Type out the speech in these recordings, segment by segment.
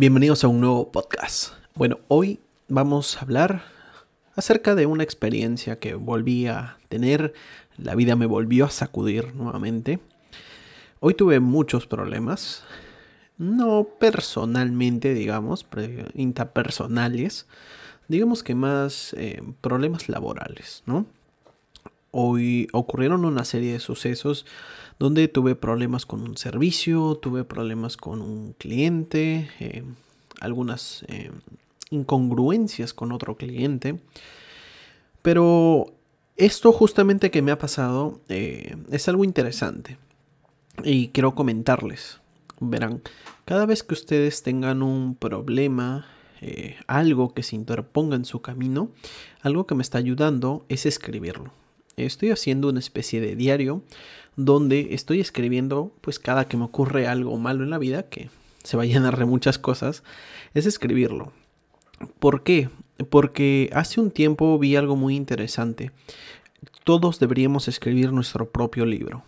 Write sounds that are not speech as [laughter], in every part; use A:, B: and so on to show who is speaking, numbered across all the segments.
A: Bienvenidos a un nuevo podcast. Bueno, hoy vamos a hablar acerca de una experiencia que volví a tener. La vida me volvió a sacudir nuevamente. Hoy tuve muchos problemas. No personalmente, digamos, interpersonales. Digamos que más eh, problemas laborales, ¿no? Hoy ocurrieron una serie de sucesos donde tuve problemas con un servicio, tuve problemas con un cliente, eh, algunas eh, incongruencias con otro cliente. Pero esto justamente que me ha pasado eh, es algo interesante y quiero comentarles. Verán, cada vez que ustedes tengan un problema, algo que se interponga en su camino, algo que me está ayudando es escribirlo. Estoy haciendo una especie de diario donde estoy escribiendo, pues cada que me ocurre algo malo en la vida, que se va a llenar de muchas cosas, es escribirlo. ¿Por qué? Porque hace un tiempo vi algo muy interesante. Todos deberíamos escribir nuestro propio libro.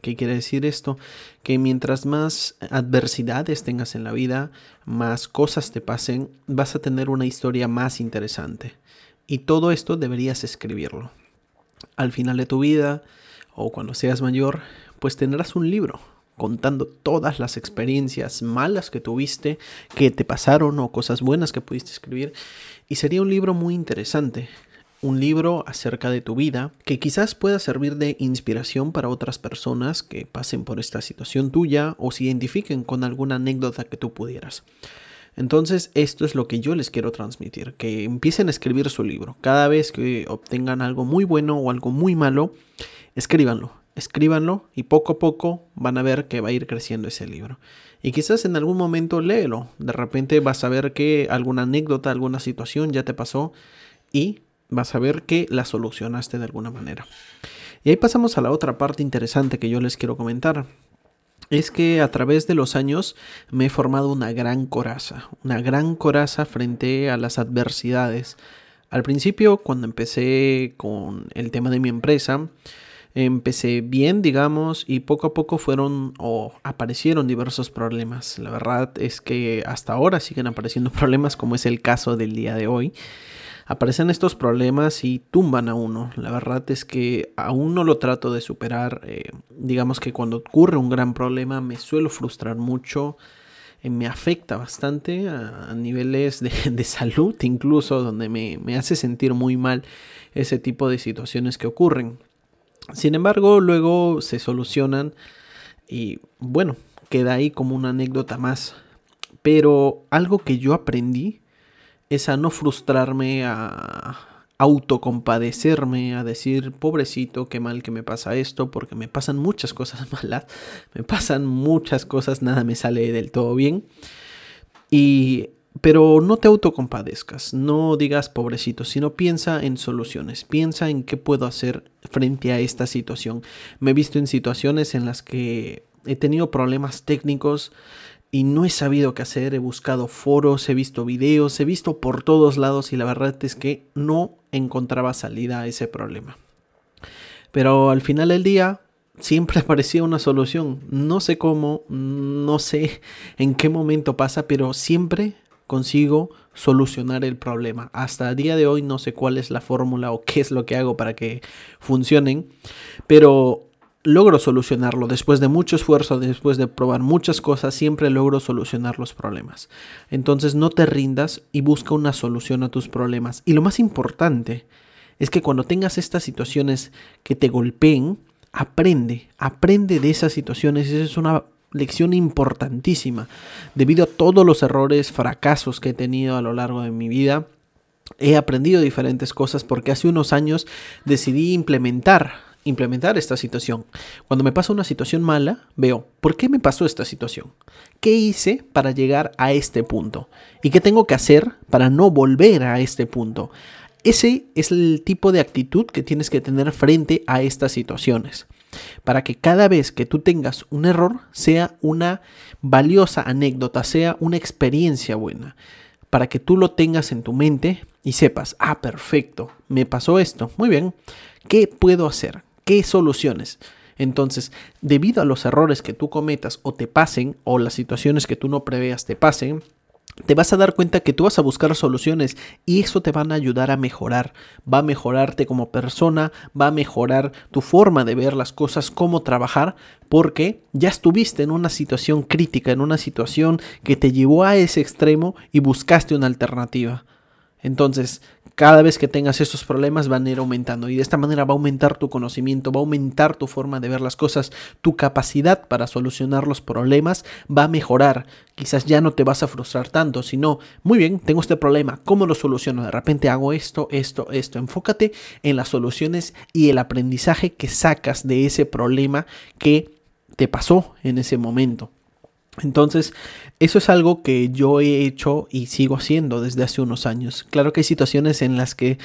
A: ¿Qué quiere decir esto? Que mientras más adversidades tengas en la vida, más cosas te pasen, vas a tener una historia más interesante. Y todo esto deberías escribirlo. Al final de tu vida, o cuando seas mayor, pues tendrás un libro contando todas las experiencias malas que tuviste, que te pasaron o cosas buenas que pudiste escribir. Y sería un libro muy interesante, un libro acerca de tu vida que quizás pueda servir de inspiración para otras personas que pasen por esta situación tuya o se identifiquen con alguna anécdota que tú pudieras. Entonces, esto es lo que yo les quiero transmitir, que empiecen a escribir su libro. Cada vez que obtengan algo muy bueno o algo muy malo, escríbanlo, escríbanlo y poco a poco van a ver que va a ir creciendo ese libro. Y quizás en algún momento léelo. De repente vas a ver que alguna anécdota, alguna situación ya te pasó y vas a ver que la solucionaste de alguna manera. Y ahí pasamos a la otra parte interesante que yo les quiero comentar. Es que a través de los años me he formado una gran coraza, una gran coraza frente a las adversidades. Al principio, cuando empecé con el tema de mi empresa, empecé bien, digamos, y poco a poco fueron o aparecieron diversos problemas. La verdad es que hasta ahora siguen apareciendo [laughs] problemas, como es el caso del día de hoy. Aparecen estos problemas y tumban a uno. La verdad es que aún no lo trato de superar. Eh, digamos que cuando ocurre un gran problema me suelo frustrar mucho. Eh, me afecta bastante a, niveles de, [laughs] de, salud incluso, donde me, me hace sentir muy mal ese tipo de situaciones que ocurren. Sin embargo, luego se solucionan y bueno, queda ahí como una anécdota más. Pero algo que yo aprendí es a no frustrarme, a autocompadecerme, a decir, pobrecito, qué mal que me pasa esto, porque me pasan muchas cosas [laughs] malas, me pasan muchas cosas, nada me sale del todo bien. Y pero no te autocompadezcas, no digas pobrecito, sino piensa en soluciones, piensa en qué puedo hacer frente a esta situación. Me he visto en situaciones en las que he tenido problemas técnicos y no he sabido qué hacer, he buscado foros, he visto videos, he visto por todos lados y la verdad es que no encontraba salida a ese problema. Pero al final del día siempre [laughs] aparecía una solución. No sé cómo, no sé en qué momento pasa, pero siempre consigo solucionar el problema. Hasta el día de hoy no sé cuál es la fórmula o qué es lo que hago para que funcionen, pero logro solucionarlo. Después de mucho esfuerzo, después de probar muchas cosas, siempre logro solucionar los problemas. Entonces no te rindas y busca una solución a tus problemas. Y lo más importante es que cuando tengas estas situaciones que te golpeen, aprende, aprende de esas situaciones. Esa es una lección importantísima. Debido a todos los errores, fracasos que he tenido a lo largo de mi vida, he aprendido diferentes cosas porque hace unos años decidí implementar implementar esta situación. Cuando me pasa una situación mala, veo, ¿por qué me pasó esta situación? ¿Qué hice para llegar a este punto? ¿Y qué tengo que hacer para no volver a este punto? Ese es el tipo de actitud que tienes que tener frente a estas situaciones para que cada vez que tú tengas un error sea una valiosa anécdota, sea una experiencia buena, para que tú lo tengas en tu mente y sepas, ah, perfecto, me pasó esto, muy bien, ¿qué puedo hacer? ¿Qué soluciones? Entonces, debido a los errores que tú cometas o te pasen, o las situaciones que tú no preveas te pasen, te vas a dar cuenta que tú vas a buscar soluciones y eso te van a ayudar a mejorar. Va a mejorarte como persona, va a mejorar tu forma de ver las cosas, cómo trabajar, porque ya estuviste en una situación crítica, en una situación que te llevó a ese extremo y buscaste una alternativa. Entonces, cada vez que tengas esos problemas van a ir aumentando y de esta manera va a aumentar tu conocimiento, va a aumentar tu forma de ver las cosas, tu capacidad para solucionar los problemas va a mejorar. Quizás ya no te vas a frustrar tanto, sino, muy bien, tengo este problema, ¿cómo lo soluciono? De repente hago esto, esto, esto. Enfócate en las soluciones y el aprendizaje que sacas de ese problema que te pasó en ese momento. Entonces, eso es algo que yo he hecho y sigo haciendo desde hace unos años. Claro que hay situaciones en las que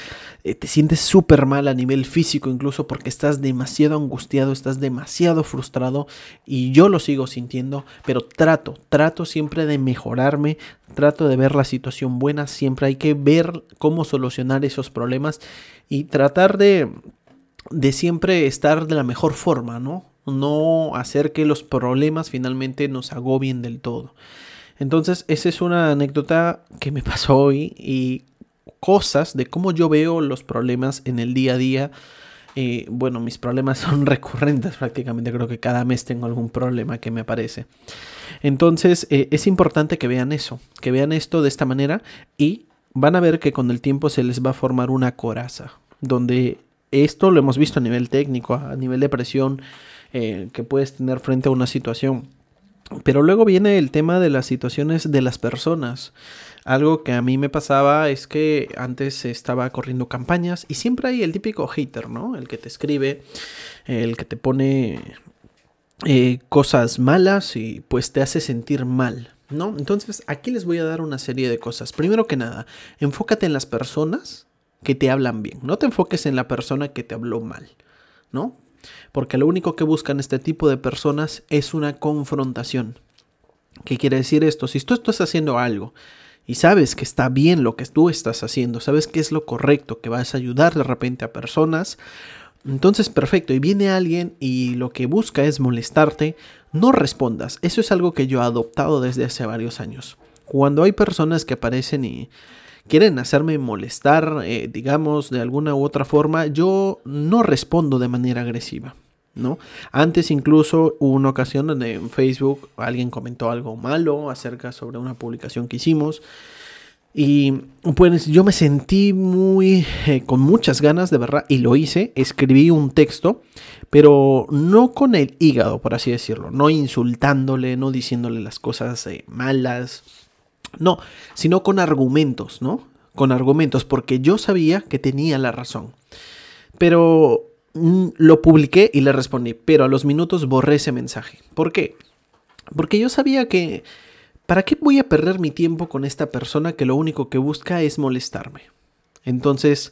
A: eh, te sientes súper mal a nivel físico, incluso porque estás demasiado angustiado, estás demasiado frustrado y yo lo sigo sintiendo, pero trato, trato siempre de mejorarme, trato de ver la situación buena, siempre hay que ver cómo solucionar esos problemas y tratar de, de siempre estar de la mejor forma, ¿no? No hacer que los problemas finalmente nos agobien del todo. Entonces, esa es una anécdota que me [laughs] pasó hoy y cosas de cómo yo veo los problemas en el día a día. Eh, bueno, mis problemas [laughs] son recurrentes prácticamente, creo que cada mes tengo algún problema que me aparece. Entonces, eh, es importante que vean eso, que vean esto de esta manera y van a ver que con el tiempo se les va a formar una coraza, donde esto lo hemos visto a nivel técnico, a nivel de presión, eh, que puedes tener frente a una situación. Pero luego viene el tema de las situaciones de las personas. Algo que a mí me pasaba es que antes estaba corriendo campañas y siempre hay el típico hater, ¿no? El que te escribe, el que te pone eh, cosas malas y pues te hace sentir mal, ¿no? Entonces aquí les voy a dar una serie de cosas. Primero que nada, enfócate en las personas que te hablan bien. No te enfoques en la persona que te habló mal, ¿no? Porque lo único que buscan este tipo de personas es una confrontación. ¿Qué quiere decir esto? Si tú estás haciendo algo y sabes que está bien lo que tú estás haciendo, sabes que es lo correcto, que vas a ayudar de repente a personas, entonces perfecto, y viene alguien y lo que busca es molestarte, no respondas. Eso es algo que yo he adoptado desde hace varios años. Cuando hay personas que aparecen y quieren hacerme molestar, eh, digamos, de alguna u otra forma, yo no respondo de manera agresiva. ¿No? Antes incluso hubo una ocasión donde en Facebook alguien comentó algo malo acerca sobre una publicación que hicimos y pues yo me sentí muy eh, con muchas ganas de verdad y lo hice, escribí un texto, pero no con el hígado, por así decirlo, no insultándole, no diciéndole las cosas eh, malas, no, sino con argumentos, ¿no? Con argumentos, porque yo sabía que tenía la razón. Pero mm, lo publiqué y le respondí, pero a los minutos borré ese mensaje. ¿Por qué? Porque yo sabía que... ¿Para qué voy a perder mi tiempo con esta persona que lo único que busca es molestarme? Entonces,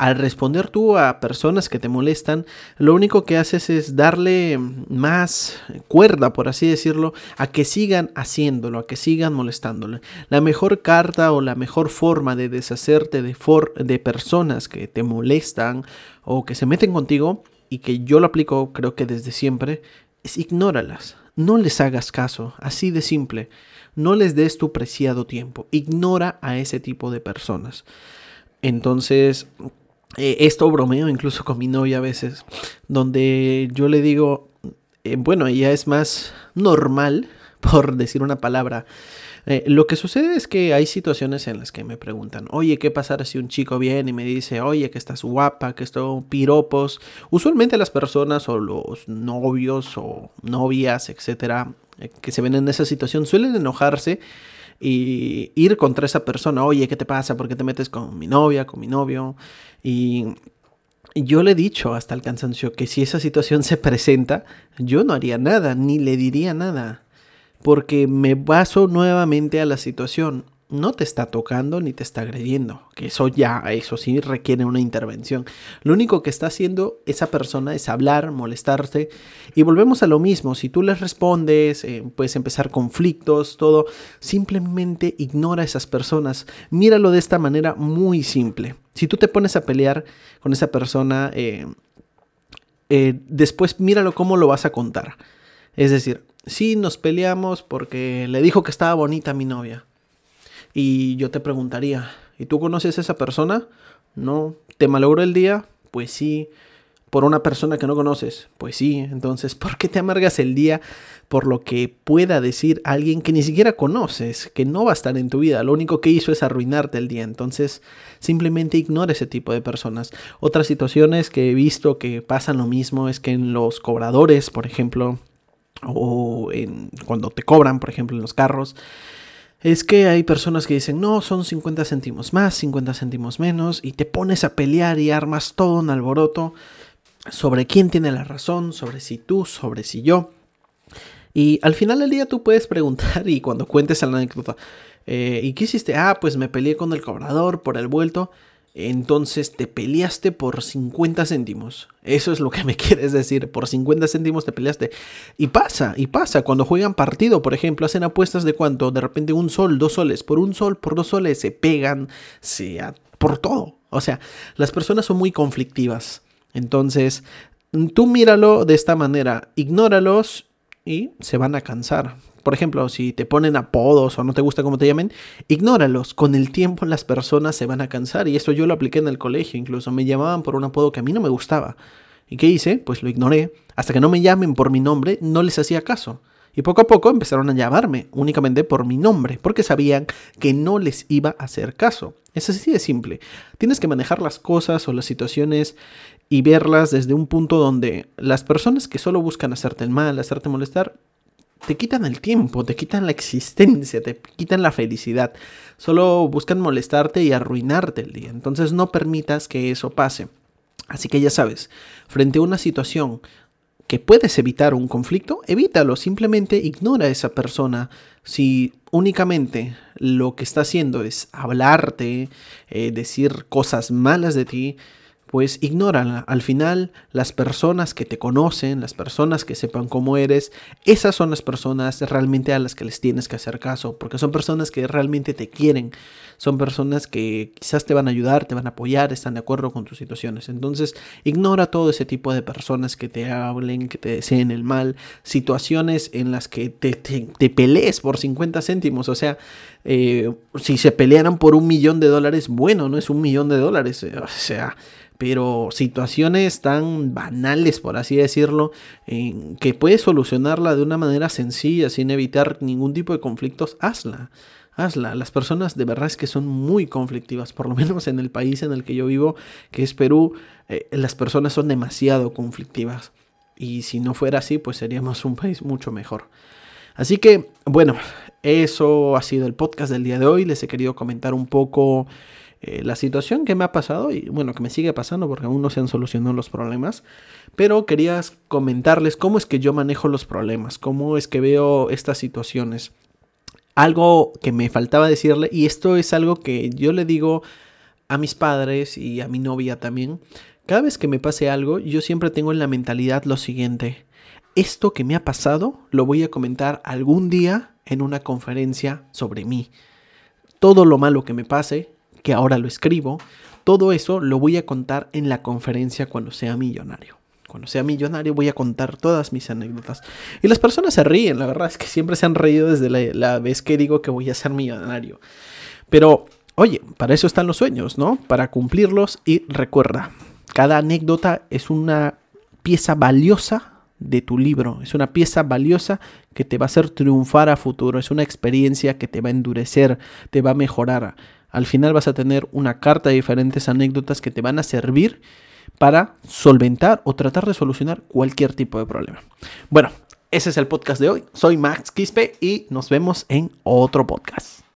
A: al responder tú a personas que te molestan, lo único que haces es darle más cuerda, por así decirlo, a que sigan haciéndolo, a que sigan molestándole. La mejor carta o la mejor forma de deshacerte de, de personas que te molestan o que se meten contigo, y que yo lo aplico creo que desde siempre, es ignóralas. No les hagas caso, así de simple. No les des tu preciado tiempo. Ignora a ese tipo de personas. Entonces, eh, esto bromeo incluso con mi novia a veces, donde yo le digo, eh, bueno, ella es más normal, [laughs] por decir una palabra. Eh, lo que sucede es que hay situaciones en las que me preguntan, oye, ¿qué pasará si un chico viene y me dice, oye, que estás guapa, que esto piropos? Usualmente las personas o los novios o novias, etcétera, que se ven en esa situación suelen enojarse y ir contra esa persona, oye, ¿qué te pasa? ¿Por qué te metes con mi novia, con mi novio? Y yo le he dicho hasta el cansancio que si esa situación se presenta, yo no haría nada, ni le diría nada, porque me baso nuevamente a la situación no te está tocando ni te está agrediendo, que eso ya, eso sí requiere una intervención. Lo único que está haciendo esa persona es hablar, molestarte y volvemos a lo mismo, si tú les respondes, eh, puedes empezar conflictos, todo, simplemente ignora a esas personas, míralo de esta manera muy simple. Si tú te pones a pelear con esa persona, eh, eh, después míralo cómo lo vas a contar. Es decir, si nos peleamos porque le dijo que estaba bonita mi novia Y yo te preguntaría, ¿y tú conoces a esa persona? No. ¿Te malogró el día? Pues sí por una persona que no conoces. Pues sí, entonces, ¿por qué te amargas el día por lo que pueda decir alguien que ni siquiera conoces, que no va a estar en tu vida? Lo único que hizo es arruinarte el día. Entonces, simplemente ignora ese tipo de personas. Otras situaciones que he visto que pasan lo mismo es que en los cobradores, por ejemplo, o en, cuando te cobran, por ejemplo, en los carros, es que hay personas que dicen, no, son 50 céntimos más, 50 céntimos menos, y te pones a pelear y armas todo un alboroto sobre quién tiene la razón, sobre si tú, sobre si yo. Y al final del día tú puedes preguntar [laughs] y cuando cuentes la anécdota, eh, ¿y qué hiciste? Ah, pues me peleé con el cobrador por el vuelto. Entonces te peleaste por 50 céntimos. Eso es lo que me [laughs] quieres decir. Por 50 céntimos te peleaste. Y pasa, y pasa. Cuando juegan partido, por ejemplo, hacen apuestas de cuánto. De repente un sol, dos soles. Por un sol, por dos soles se pegan. Se, por todo. O sea, las personas son muy conflictivas. Entonces, tú míralo de esta manera, ignóralos y se van a cansar. Por ejemplo, si te ponen apodos o no te gusta cómo te llamen, ignóralos. Con el tiempo las personas se van a cansar y eso yo lo apliqué en el colegio. Incluso me llamaban por un apodo que a mí no me gustaba. ¿Y qué hice? Pues lo ignoré. Hasta que no me llamen por mi nombre, no les hacía caso. Y poco a poco empezaron a llamarme únicamente por mi nombre, porque sabían que no les iba a hacer caso. Es así de simple. Tienes que manejar las cosas o las situaciones y verlas desde un punto donde las personas que solo buscan hacerte el mal, hacerte molestar, te quitan el tiempo, te quitan la existencia, te quitan la felicidad. Solo buscan molestarte y arruinarte el día. Entonces no permitas que eso pase. Así que ya sabes, frente a una situación que puedes evitar un conflicto, evítalo, simplemente ignora a esa persona. Si únicamente lo que está haciendo es hablarte, eh, decir cosas malas de ti, pues ignórala. Al final, las personas que te conocen, las personas que sepan cómo eres, esas son las personas realmente a las que les tienes que hacer caso, porque son personas que realmente te quieren, son personas que quizás te van a ayudar, te van a apoyar, están de acuerdo con tus situaciones. Entonces, ignora todo ese tipo de personas que te hablen, que te deseen el mal, situaciones en las que te, te, pelees por 50 céntimos, o sea, eh, si se pelearan por un millón de dólares, bueno, no es un millón de dólares, o sea pero situaciones tan banales, por así decirlo, que puedes solucionarla de una manera sencilla, sin evitar ningún tipo de conflictos, hazla. Hazla. Las personas de verdad es que son muy conflictivas, por lo [laughs] menos en el país en el que yo vivo, que es Perú, eh, las personas son demasiado conflictivas. Y si no fuera así, pues seríamos un país mucho mejor. Así que, bueno, eso ha sido el podcast del día de hoy. Les he querido comentar un poco eh, la situación que me ha pasado y bueno, que me sigue pasando porque aún no se han solucionado los problemas, pero quería comentarles cómo es que yo manejo los problemas, cómo es que veo estas situaciones. Algo que me faltaba decirle y esto es algo que yo le digo a mis padres y a mi novia también. Cada vez que me pase algo, yo siempre tengo en la mentalidad lo siguiente. Esto que me ha pasado lo voy a comentar algún día en una conferencia sobre mí. Todo lo malo que me pase, que ahora lo escribo, todo eso lo voy a contar en la conferencia cuando sea millonario. Cuando sea millonario voy a contar todas mis anécdotas. Y las personas se ríen, la verdad es que siempre se han reído desde la, vez que digo que voy a ser millonario. Pero, oye, para eso están los sueños, ¿no? Para cumplirlos y recuerda, cada anécdota es una pieza valiosa de tu libro. Es una pieza valiosa que te va a hacer triunfar a futuro. Es una experiencia que te va a endurecer, te va a mejorar. Al final vas a tener una carta de diferentes anécdotas que te van a servir para solventar o tratar de solucionar cualquier tipo de problema. Bueno, ese es el podcast de hoy. Soy Max Quispe y nos vemos en otro podcast.